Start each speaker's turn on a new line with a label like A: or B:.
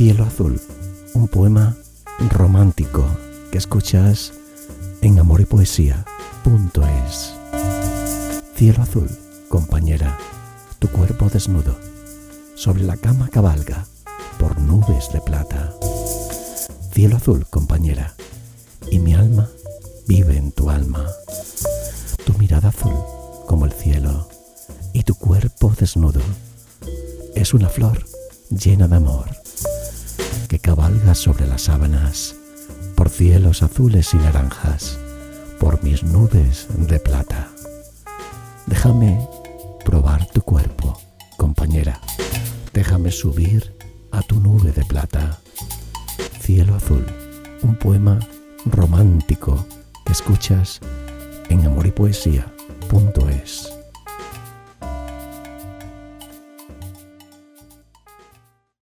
A: Cielo Azul, un poema romántico que escuchas en Amor y Poesía.es. Cielo Azul, compañera, tu cuerpo desnudo, sobre la cama cabalga por nubes de plata. Cielo Azul, compañera, y mi alma vive en tu alma. Tu mirada azul como el cielo y tu cuerpo desnudo es una flor llena de amor que cabalga sobre las sábanas por cielos azules y naranjas, por mis nubes de plata. Déjame probar tu cuerpo, compañera. Déjame subir a tu nube de plata. Cielo azul, un poema romántico que escuchas en amoripoesía.es.